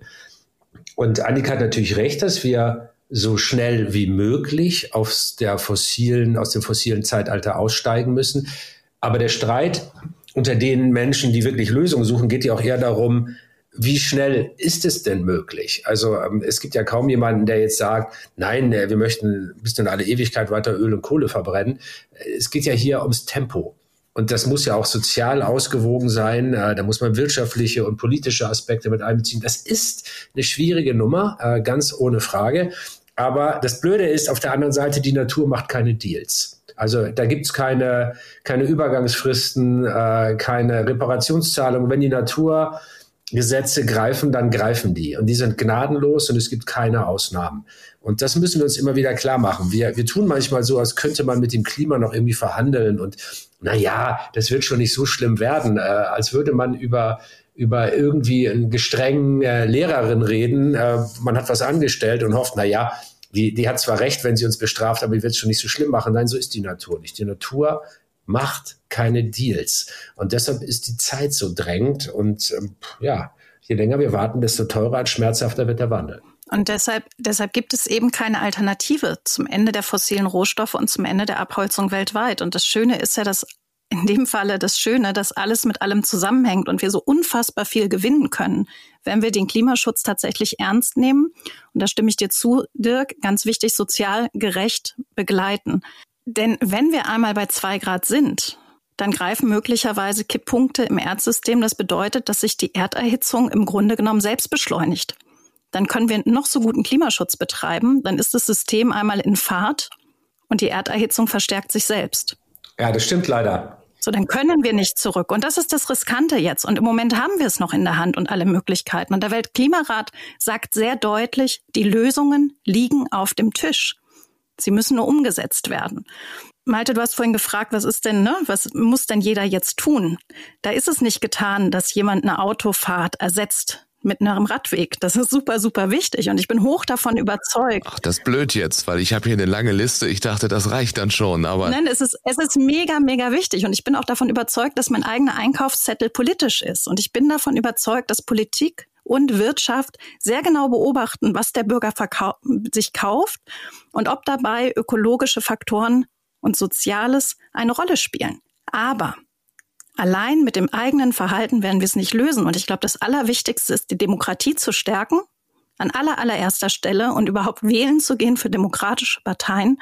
Und Annika hat natürlich recht, dass wir so schnell wie möglich aus der fossilen, aus dem fossilen Zeitalter aussteigen müssen. Aber der Streit unter den Menschen, die wirklich Lösungen suchen, geht ja auch eher darum, wie schnell ist es denn möglich? Also ähm, es gibt ja kaum jemanden, der jetzt sagt, nein, äh, wir möchten bis in alle Ewigkeit weiter Öl und Kohle verbrennen. Es geht ja hier ums Tempo. Und das muss ja auch sozial ausgewogen sein. Äh, da muss man wirtschaftliche und politische Aspekte mit einbeziehen. Das ist eine schwierige Nummer, äh, ganz ohne Frage. Aber das Blöde ist, auf der anderen Seite, die Natur macht keine Deals. Also da gibt's keine, keine Übergangsfristen, äh, keine Reparationszahlung. Wenn die Naturgesetze greifen, dann greifen die. Und die sind gnadenlos und es gibt keine Ausnahmen. Und das müssen wir uns immer wieder klar machen. Wir, wir tun manchmal so, als könnte man mit dem Klima noch irgendwie verhandeln und na ja, das wird schon nicht so schlimm werden, äh, als würde man über über irgendwie einen gestrengen äh, Lehrerin reden. Äh, man hat was angestellt und hofft, na ja, die, die hat zwar recht, wenn sie uns bestraft, aber die wird es schon nicht so schlimm machen. Nein, so ist die Natur nicht. Die Natur macht keine Deals. Und deshalb ist die Zeit so drängend. Und ähm, ja, je länger wir warten, desto teurer und schmerzhafter wird der Wandel. Und deshalb, deshalb gibt es eben keine Alternative zum Ende der fossilen Rohstoffe und zum Ende der Abholzung weltweit. Und das Schöne ist ja, dass in dem Falle das Schöne, dass alles mit allem zusammenhängt und wir so unfassbar viel gewinnen können, wenn wir den Klimaschutz tatsächlich ernst nehmen. Und da stimme ich dir zu, Dirk, ganz wichtig, sozial gerecht begleiten. Denn wenn wir einmal bei zwei Grad sind, dann greifen möglicherweise Kipppunkte im Erdsystem. Das bedeutet, dass sich die Erderhitzung im Grunde genommen selbst beschleunigt. Dann können wir noch so guten Klimaschutz betreiben. Dann ist das System einmal in Fahrt und die Erderhitzung verstärkt sich selbst. Ja, das stimmt leider. So, dann können wir nicht zurück. Und das ist das Riskante jetzt. Und im Moment haben wir es noch in der Hand und alle Möglichkeiten. Und der Weltklimarat sagt sehr deutlich, die Lösungen liegen auf dem Tisch. Sie müssen nur umgesetzt werden. Malte, du hast vorhin gefragt, was ist denn, ne? Was muss denn jeder jetzt tun? Da ist es nicht getan, dass jemand eine Autofahrt ersetzt mit einem Radweg. Das ist super, super wichtig und ich bin hoch davon überzeugt. Ach, das ist blöd jetzt, weil ich habe hier eine lange Liste. Ich dachte, das reicht dann schon, aber nein, es ist es ist mega, mega wichtig und ich bin auch davon überzeugt, dass mein eigener Einkaufszettel politisch ist und ich bin davon überzeugt, dass Politik und Wirtschaft sehr genau beobachten, was der Bürger sich kauft und ob dabei ökologische Faktoren und Soziales eine Rolle spielen. Aber Allein mit dem eigenen Verhalten werden wir es nicht lösen. Und ich glaube, das Allerwichtigste ist, die Demokratie zu stärken an aller, allererster Stelle und überhaupt wählen zu gehen für demokratische Parteien,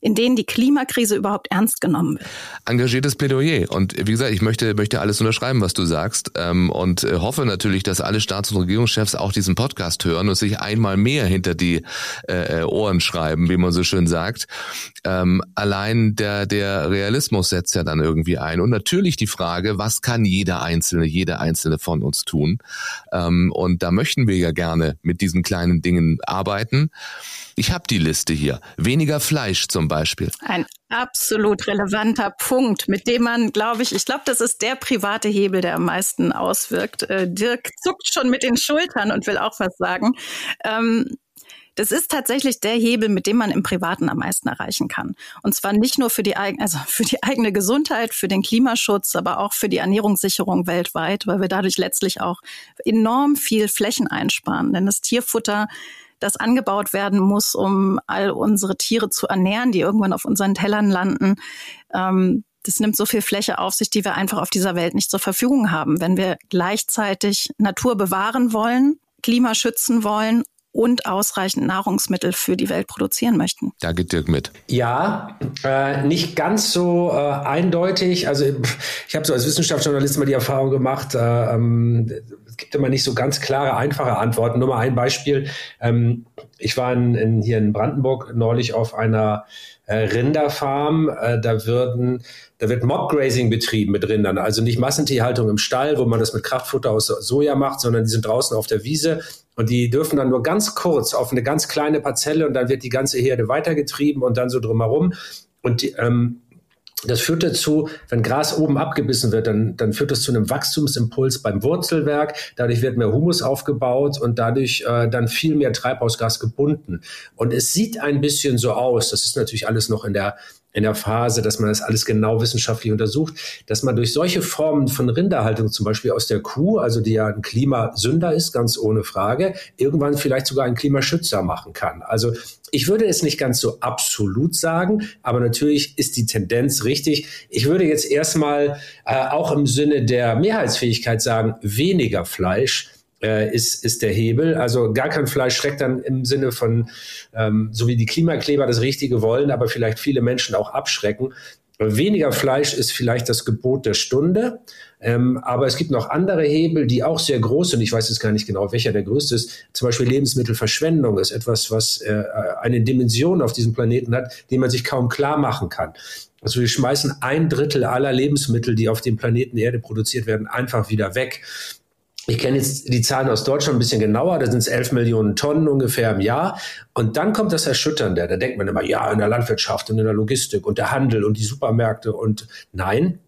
in denen die Klimakrise überhaupt ernst genommen wird. Engagiertes Plädoyer. Und wie gesagt, ich möchte, möchte alles unterschreiben, was du sagst. Ähm, und äh, hoffe natürlich, dass alle Staats- und Regierungschefs auch diesen Podcast hören und sich einmal mehr hinter die äh, Ohren schreiben, wie man so schön sagt. Ähm, allein der, der Realismus setzt ja dann irgendwie ein. Und natürlich die Frage, was kann jeder Einzelne, jede Einzelne von uns tun? Ähm, und da möchten wir ja gerne mit diesen kleinen Dingen arbeiten. Ich habe die Liste hier. Weniger Fleisch zum Beispiel. Ein absolut relevanter Punkt, mit dem man, glaube ich, ich glaube, das ist der private Hebel, der am meisten auswirkt. Äh, Dirk zuckt schon mit den Schultern und will auch was sagen. Ähm, das ist tatsächlich der Hebel, mit dem man im Privaten am meisten erreichen kann. Und zwar nicht nur für die, eigene, also für die eigene Gesundheit, für den Klimaschutz, aber auch für die Ernährungssicherung weltweit, weil wir dadurch letztlich auch enorm viel Flächen einsparen. Denn das Tierfutter das angebaut werden muss, um all unsere Tiere zu ernähren, die irgendwann auf unseren Tellern landen. Ähm, das nimmt so viel Fläche auf sich, die wir einfach auf dieser Welt nicht zur Verfügung haben. Wenn wir gleichzeitig Natur bewahren wollen, Klima schützen wollen und ausreichend Nahrungsmittel für die Welt produzieren möchten. Da geht Dirk mit. Ja, äh, nicht ganz so äh, eindeutig. Also ich habe so als Wissenschaftsjournalist mal die Erfahrung gemacht, äh, ähm, es gibt immer nicht so ganz klare, einfache Antworten. Nur mal ein Beispiel. Ähm, ich war in, in, hier in Brandenburg neulich auf einer äh, Rinderfarm. Äh, da würden da wird Mobgrazing betrieben mit Rindern, also nicht Massentierhaltung im Stall, wo man das mit Kraftfutter aus Soja macht, sondern die sind draußen auf der Wiese und die dürfen dann nur ganz kurz auf eine ganz kleine Parzelle und dann wird die ganze Herde weitergetrieben und dann so drumherum. Und die, ähm, das führt dazu, wenn Gras oben abgebissen wird, dann, dann führt das zu einem Wachstumsimpuls beim Wurzelwerk. Dadurch wird mehr Humus aufgebaut und dadurch äh, dann viel mehr Treibhausgas gebunden. Und es sieht ein bisschen so aus, das ist natürlich alles noch in der in der Phase, dass man das alles genau wissenschaftlich untersucht, dass man durch solche Formen von Rinderhaltung, zum Beispiel aus der Kuh, also die ja ein Klimasünder ist, ganz ohne Frage, irgendwann vielleicht sogar einen Klimaschützer machen kann. Also ich würde es nicht ganz so absolut sagen, aber natürlich ist die Tendenz richtig. Ich würde jetzt erstmal äh, auch im Sinne der Mehrheitsfähigkeit sagen, weniger Fleisch äh, ist, ist der Hebel. Also gar kein Fleisch schreckt dann im Sinne von, ähm, so wie die Klimakleber das Richtige wollen, aber vielleicht viele Menschen auch abschrecken. Weniger Fleisch ist vielleicht das Gebot der Stunde, ähm, aber es gibt noch andere Hebel, die auch sehr groß sind. Ich weiß jetzt gar nicht genau, welcher der größte ist. Zum Beispiel Lebensmittelverschwendung ist etwas, was äh, eine Dimension auf diesem Planeten hat, die man sich kaum klar machen kann. Also wir schmeißen ein Drittel aller Lebensmittel, die auf dem Planeten Erde produziert werden, einfach wieder weg. Ich kenne jetzt die Zahlen aus Deutschland ein bisschen genauer, da sind es 11 Millionen Tonnen ungefähr im Jahr. Und dann kommt das Erschütternde. Da denkt man immer, ja, in der Landwirtschaft und in der Logistik und der Handel und die Supermärkte und nein,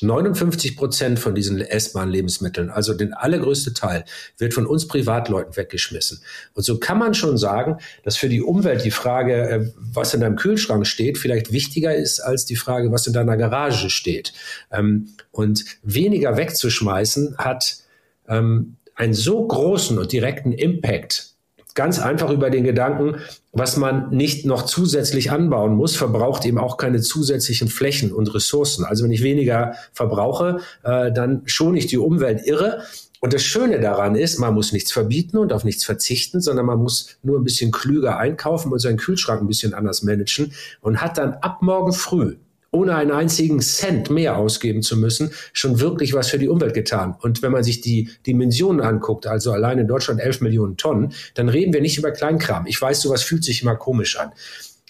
59 Prozent von diesen essbaren Lebensmitteln, also den allergrößte Teil, wird von uns Privatleuten weggeschmissen. Und so kann man schon sagen, dass für die Umwelt die Frage, äh, was in deinem Kühlschrank steht, vielleicht wichtiger ist als die Frage, was in deiner Garage steht. Ähm, und weniger wegzuschmeißen hat ähm, einen so großen und direkten Impact Ganz einfach über den Gedanken, was man nicht noch zusätzlich anbauen muss, verbraucht eben auch keine zusätzlichen Flächen und Ressourcen. Also wenn ich weniger verbrauche, äh, dann schone ich die Umwelt irre. Und das Schöne daran ist, man muss nichts verbieten und auf nichts verzichten, sondern man muss nur ein bisschen klüger einkaufen und seinen Kühlschrank ein bisschen anders managen und hat dann ab morgen früh ohne einen einzigen Cent mehr ausgeben zu müssen, schon wirklich was für die Umwelt getan. Und wenn man sich die Dimensionen anguckt, also allein in Deutschland 11 Millionen Tonnen, dann reden wir nicht über Kleinkram. Ich weiß, sowas fühlt sich immer komisch an.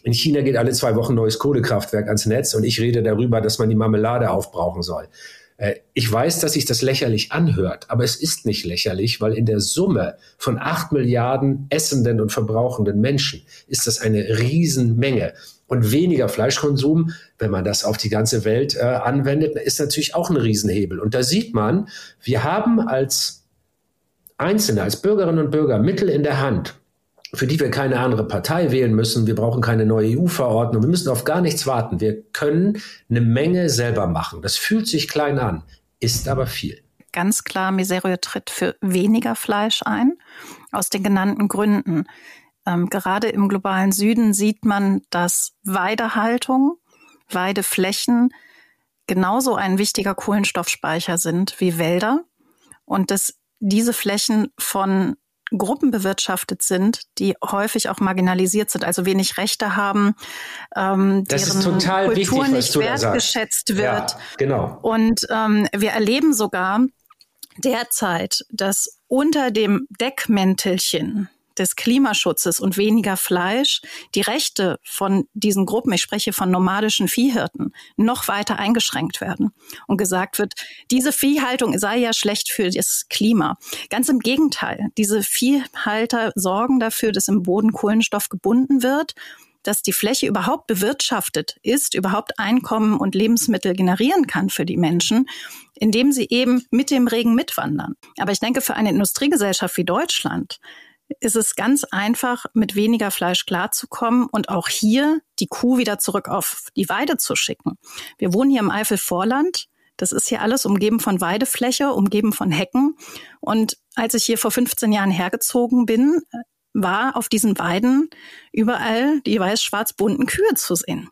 In China geht alle zwei Wochen neues Kohlekraftwerk ans Netz und ich rede darüber, dass man die Marmelade aufbrauchen soll. Äh, ich weiß, dass sich das lächerlich anhört, aber es ist nicht lächerlich, weil in der Summe von acht Milliarden essenden und verbrauchenden Menschen ist das eine Riesenmenge. Und weniger Fleischkonsum, wenn man das auf die ganze Welt äh, anwendet, ist natürlich auch ein Riesenhebel. Und da sieht man, wir haben als Einzelne, als Bürgerinnen und Bürger Mittel in der Hand, für die wir keine andere Partei wählen müssen. Wir brauchen keine neue EU-Verordnung. Wir müssen auf gar nichts warten. Wir können eine Menge selber machen. Das fühlt sich klein an, ist aber viel. Ganz klar, Miserio tritt für weniger Fleisch ein, aus den genannten Gründen. Ähm, gerade im globalen Süden sieht man, dass Weidehaltung, Weideflächen genauso ein wichtiger Kohlenstoffspeicher sind wie Wälder und dass diese Flächen von Gruppen bewirtschaftet sind, die häufig auch marginalisiert sind, also wenig Rechte haben, ähm, das deren ist total Kultur wichtig, nicht wertgeschätzt wird. Ja, genau. Und ähm, wir erleben sogar derzeit, dass unter dem Deckmäntelchen des Klimaschutzes und weniger Fleisch die Rechte von diesen Gruppen, ich spreche von nomadischen Viehhirten, noch weiter eingeschränkt werden und gesagt wird, diese Viehhaltung sei ja schlecht für das Klima. Ganz im Gegenteil, diese Viehhalter sorgen dafür, dass im Boden Kohlenstoff gebunden wird dass die Fläche überhaupt bewirtschaftet ist, überhaupt Einkommen und Lebensmittel generieren kann für die Menschen, indem sie eben mit dem Regen mitwandern. Aber ich denke, für eine Industriegesellschaft wie Deutschland ist es ganz einfach, mit weniger Fleisch klarzukommen und auch hier die Kuh wieder zurück auf die Weide zu schicken. Wir wohnen hier im Eifelvorland. Das ist hier alles umgeben von Weidefläche, umgeben von Hecken. Und als ich hier vor 15 Jahren hergezogen bin, war auf diesen Weiden überall die weiß-schwarz bunten Kühe zu sehen.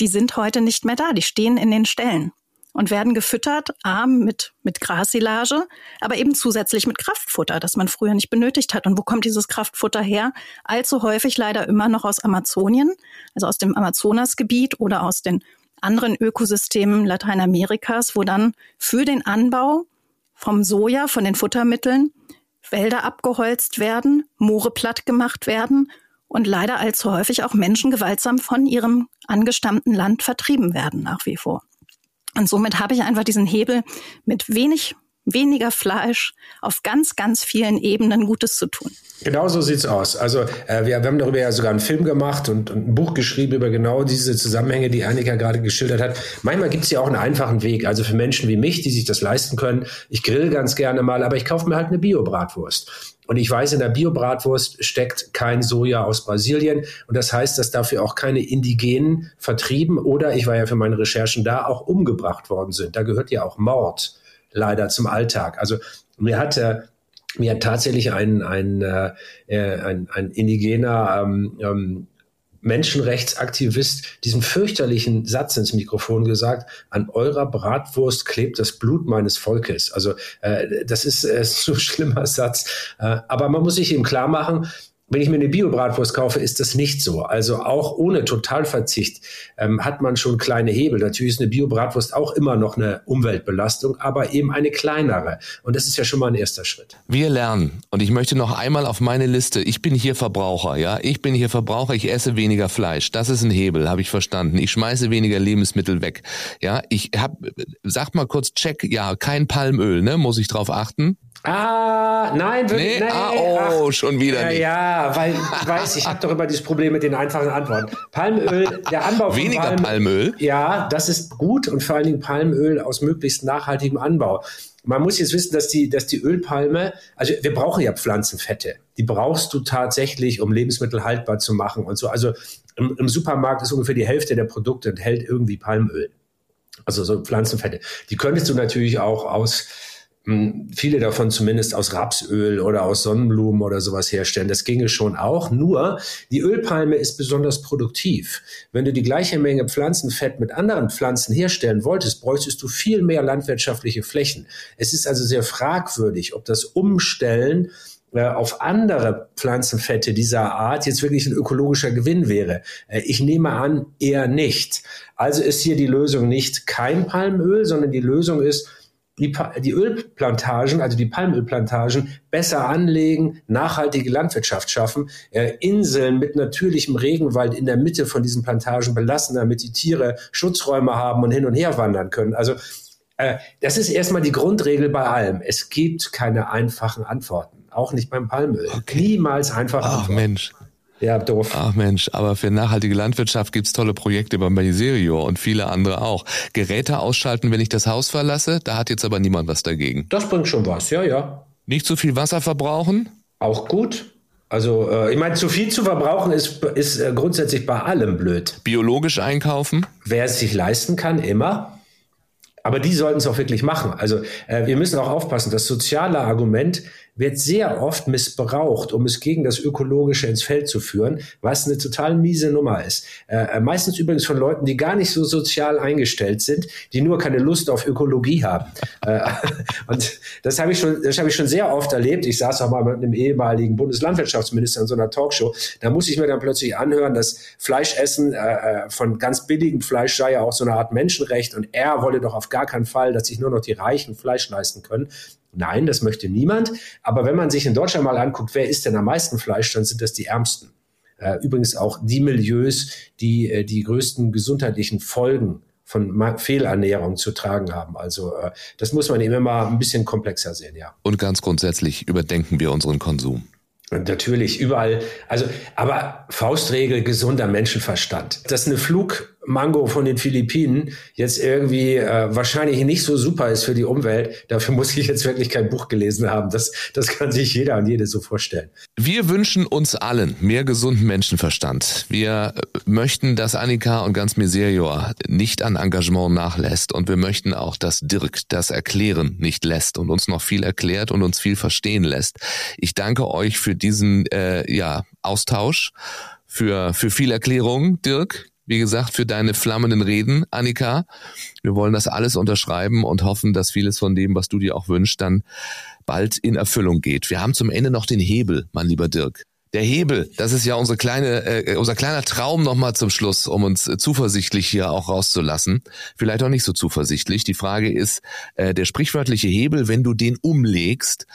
Die sind heute nicht mehr da, die stehen in den Ställen und werden gefüttert, arm mit, mit Grassilage, aber eben zusätzlich mit Kraftfutter, das man früher nicht benötigt hat. Und wo kommt dieses Kraftfutter her? Allzu häufig leider immer noch aus Amazonien, also aus dem Amazonasgebiet oder aus den anderen Ökosystemen Lateinamerikas, wo dann für den Anbau vom Soja, von den Futtermitteln, Wälder abgeholzt werden, Moore platt gemacht werden und leider allzu häufig auch Menschen gewaltsam von ihrem angestammten Land vertrieben werden nach wie vor. Und somit habe ich einfach diesen Hebel mit wenig weniger Fleisch auf ganz, ganz vielen Ebenen Gutes zu tun. Genau so sieht's aus. Also äh, wir, wir, haben darüber ja sogar einen Film gemacht und, und, ein Buch geschrieben über genau diese Zusammenhänge, die Annika gerade geschildert hat. Manchmal gibt's ja auch einen einfachen Weg. Also für Menschen wie mich, die sich das leisten können. Ich grill ganz gerne mal, aber ich kaufe mir halt eine Bio-Bratwurst. Und ich weiß, in der Bio-Bratwurst steckt kein Soja aus Brasilien. Und das heißt, dass dafür auch keine Indigenen vertrieben oder, ich war ja für meine Recherchen da, auch umgebracht worden sind. Da gehört ja auch Mord leider zum Alltag. Also mir hat äh, mir hat tatsächlich ein, ein, äh, ein, ein indigener ähm, ähm, Menschenrechtsaktivist diesen fürchterlichen Satz ins Mikrofon gesagt, an eurer Bratwurst klebt das Blut meines Volkes. Also äh, das ist äh, so ein schlimmer Satz. Äh, aber man muss sich eben klar machen, wenn ich mir eine Bio-Bratwurst kaufe, ist das nicht so. Also auch ohne Totalverzicht ähm, hat man schon kleine Hebel. Natürlich ist eine Bio-Bratwurst auch immer noch eine Umweltbelastung, aber eben eine kleinere. Und das ist ja schon mal ein erster Schritt. Wir lernen. Und ich möchte noch einmal auf meine Liste. Ich bin hier Verbraucher, ja. Ich bin hier Verbraucher. Ich esse weniger Fleisch. Das ist ein Hebel, habe ich verstanden. Ich schmeiße weniger Lebensmittel weg. Ja, ich habe, sag mal kurz, check. Ja, kein Palmöl, ne? Muss ich drauf achten? Ah, nein, wirklich, nee? nee ah, oh, ach, schon wieder ja, nicht. Ja, weil, weiß, ich habe doch immer dieses Problem mit den einfachen Antworten. Palmöl, der Anbau von Weniger Palm, Palmöl? Ja, das ist gut und vor allen Dingen Palmöl aus möglichst nachhaltigem Anbau. Man muss jetzt wissen, dass die, dass die Ölpalme, also wir brauchen ja Pflanzenfette. Die brauchst du tatsächlich, um Lebensmittel haltbar zu machen und so. Also im, im Supermarkt ist ungefähr die Hälfte der Produkte enthält irgendwie Palmöl. Also so Pflanzenfette. Die könntest du natürlich auch aus viele davon zumindest aus Rapsöl oder aus Sonnenblumen oder sowas herstellen. Das ginge schon auch. Nur die Ölpalme ist besonders produktiv. Wenn du die gleiche Menge Pflanzenfett mit anderen Pflanzen herstellen wolltest, bräuchtest du viel mehr landwirtschaftliche Flächen. Es ist also sehr fragwürdig, ob das Umstellen äh, auf andere Pflanzenfette dieser Art jetzt wirklich ein ökologischer Gewinn wäre. Äh, ich nehme an, eher nicht. Also ist hier die Lösung nicht kein Palmöl, sondern die Lösung ist, die, die Ölplantagen, also die Palmölplantagen, besser anlegen, nachhaltige Landwirtschaft schaffen, äh, Inseln mit natürlichem Regenwald in der Mitte von diesen Plantagen belassen, damit die Tiere Schutzräume haben und hin und her wandern können. Also äh, das ist erstmal die Grundregel bei allem. Es gibt keine einfachen Antworten, auch nicht beim Palmöl. Okay. Niemals einfach. Ach Antworten. Mensch. Ja, doof. Ach Mensch, aber für nachhaltige Landwirtschaft gibt's tolle Projekte beim Ministerio und viele andere auch. Geräte ausschalten, wenn ich das Haus verlasse, da hat jetzt aber niemand was dagegen. Das bringt schon was, ja, ja. Nicht zu viel Wasser verbrauchen? Auch gut. Also äh, ich meine, zu viel zu verbrauchen ist, ist äh, grundsätzlich bei allem blöd. Biologisch einkaufen? Wer es sich leisten kann, immer. Aber die sollten es auch wirklich machen. Also äh, wir müssen auch aufpassen. Das soziale Argument wird sehr oft missbraucht, um es gegen das Ökologische ins Feld zu führen, was eine total miese Nummer ist. Äh, äh, meistens übrigens von Leuten, die gar nicht so sozial eingestellt sind, die nur keine Lust auf Ökologie haben. äh, und das habe ich schon, das habe ich schon sehr oft erlebt. Ich saß auch mal mit einem ehemaligen Bundeslandwirtschaftsminister in so einer Talkshow. Da muss ich mir dann plötzlich anhören, dass Fleischessen äh, äh, von ganz billigem Fleisch sei ja auch so eine Art Menschenrecht und er wolle doch auf gar keinen Fall, dass sich nur noch die Reichen Fleisch leisten können. Nein, das möchte niemand. Aber wenn man sich in Deutschland mal anguckt, wer isst denn am meisten Fleisch, dann sind das die Ärmsten. Äh, übrigens auch die Milieus, die äh, die größten gesundheitlichen Folgen von Fehlernährung zu tragen haben. Also äh, das muss man eben immer ein bisschen komplexer sehen, ja. Und ganz grundsätzlich überdenken wir unseren Konsum. Und natürlich überall, also, aber Faustregel gesunder Menschenverstand. Dass eine Flugmango von den Philippinen jetzt irgendwie äh, wahrscheinlich nicht so super ist für die Umwelt, dafür muss ich jetzt wirklich kein Buch gelesen haben. Das, das kann sich jeder und jede so vorstellen. Wir wünschen uns allen mehr gesunden Menschenverstand. Wir möchten, dass Annika und ganz Miserior nicht an Engagement nachlässt und wir möchten auch, dass Dirk das Erklären nicht lässt und uns noch viel erklärt und uns viel verstehen lässt. Ich danke euch für diesen äh, ja, Austausch, für, für viel Erklärung, Dirk. Wie gesagt, für deine flammenden Reden, Annika. Wir wollen das alles unterschreiben und hoffen, dass vieles von dem, was du dir auch wünschst, dann bald in Erfüllung geht. Wir haben zum Ende noch den Hebel, mein lieber Dirk. Der Hebel, das ist ja unsere kleine, äh, unser kleiner Traum nochmal zum Schluss, um uns äh, zuversichtlich hier auch rauszulassen. Vielleicht auch nicht so zuversichtlich. Die Frage ist, äh, der sprichwörtliche Hebel, wenn du den umlegst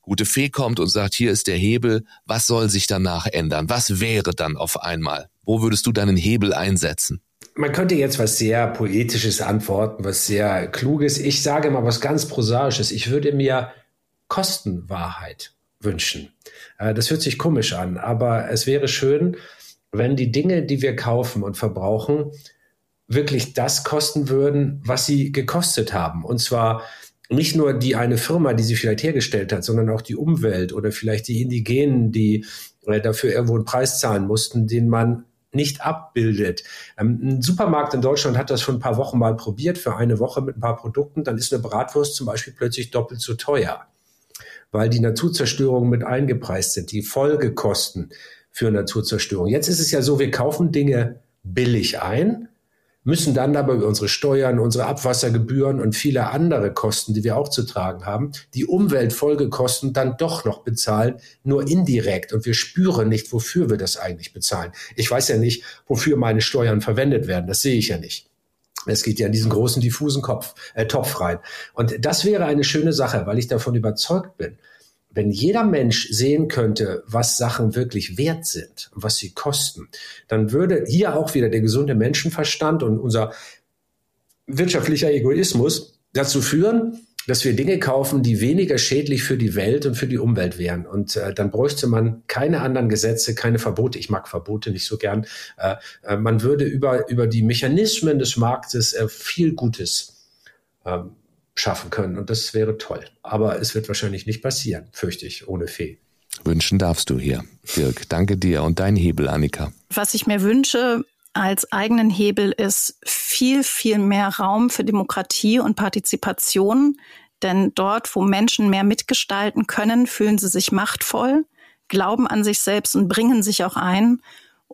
gute Fee kommt und sagt, hier ist der Hebel, was soll sich danach ändern? Was wäre dann auf einmal? Wo würdest du deinen Hebel einsetzen? Man könnte jetzt was sehr Poetisches antworten, was sehr Kluges. Ich sage mal was ganz Prosaisches. Ich würde mir Kostenwahrheit wünschen. Äh, das hört sich komisch an, aber es wäre schön, wenn die Dinge, die wir kaufen und verbrauchen, wirklich das kosten würden, was sie gekostet haben. Und zwar nicht nur die eine Firma, die sie vielleicht hergestellt hat, sondern auch die Umwelt oder vielleicht die Indigenen, die äh, dafür irgendwo einen Preis zahlen mussten, den man nicht abbildet. Ähm, ein Supermarkt in Deutschland hat das schon ein paar Wochen mal probiert für eine Woche mit ein paar Produkten. Dann ist eine Bratwurst zum Beispiel plötzlich doppelt so teuer, weil die Naturzerstörungen mit eingepreist sind, die Folgekosten für Naturzerstörung. Jetzt ist es ja so, wir kaufen Dinge billig ein, müssen dann aber über unsere Steuern, unsere Abwassergebühren und viele andere Kosten, die wir auch zu tragen haben, die Umweltfolgekosten dann doch noch bezahlen, nur indirekt. Und wir spüren nicht, wofür wir das eigentlich bezahlen. Ich weiß ja nicht, wofür meine Steuern verwendet werden. Das sehe ich ja nicht. Es geht ja in diesen großen diffusen Kopf, äh, Topf rein. Und das wäre eine schöne Sache, weil ich davon überzeugt bin, wenn jeder Mensch sehen könnte, was Sachen wirklich wert sind was sie kosten, dann würde hier auch wieder der gesunde Menschenverstand und unser wirtschaftlicher Egoismus dazu führen, dass wir Dinge kaufen, die weniger schädlich für die Welt und für die Umwelt wären. Und äh, dann bräuchte man keine anderen Gesetze, keine Verbote. Ich mag Verbote nicht so gern. Äh, äh, man würde über, über die Mechanismen des Marktes äh, viel Gutes ähm, schaffen können. Und das wäre toll. Aber es wird wahrscheinlich nicht passieren, fürchte ich, ohne Fee. Wünschen darfst du hier, Dirk. Danke dir und dein Hebel, Annika. Was ich mir wünsche, als eigenen Hebel ist viel, viel mehr Raum für Demokratie und Partizipation. Denn dort, wo Menschen mehr mitgestalten können, fühlen sie sich machtvoll, glauben an sich selbst und bringen sich auch ein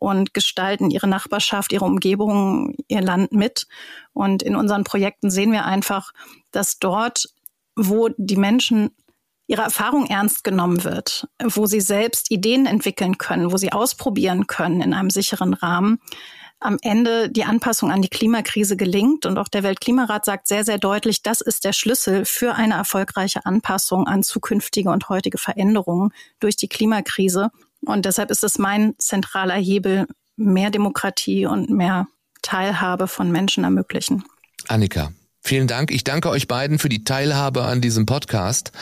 und gestalten ihre Nachbarschaft, ihre Umgebung, ihr Land mit. Und in unseren Projekten sehen wir einfach, dass dort, wo die Menschen ihre Erfahrung ernst genommen wird, wo sie selbst Ideen entwickeln können, wo sie ausprobieren können in einem sicheren Rahmen, am Ende die Anpassung an die Klimakrise gelingt. Und auch der Weltklimarat sagt sehr, sehr deutlich, das ist der Schlüssel für eine erfolgreiche Anpassung an zukünftige und heutige Veränderungen durch die Klimakrise. Und deshalb ist es mein zentraler Hebel, mehr Demokratie und mehr Teilhabe von Menschen ermöglichen. Annika, vielen Dank. Ich danke euch beiden für die Teilhabe an diesem Podcast.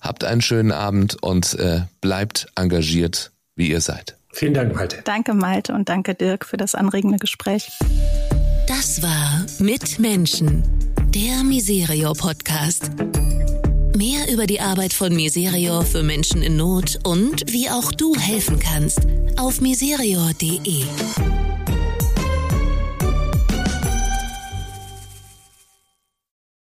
Habt einen schönen Abend und äh, bleibt engagiert, wie ihr seid. Vielen Dank, Malte. Danke, Malte, und danke, Dirk, für das anregende Gespräch. Das war Mit Menschen, der Miserio Podcast. Mehr über die Arbeit von Miserio für Menschen in Not und wie auch du helfen kannst auf miserio.de.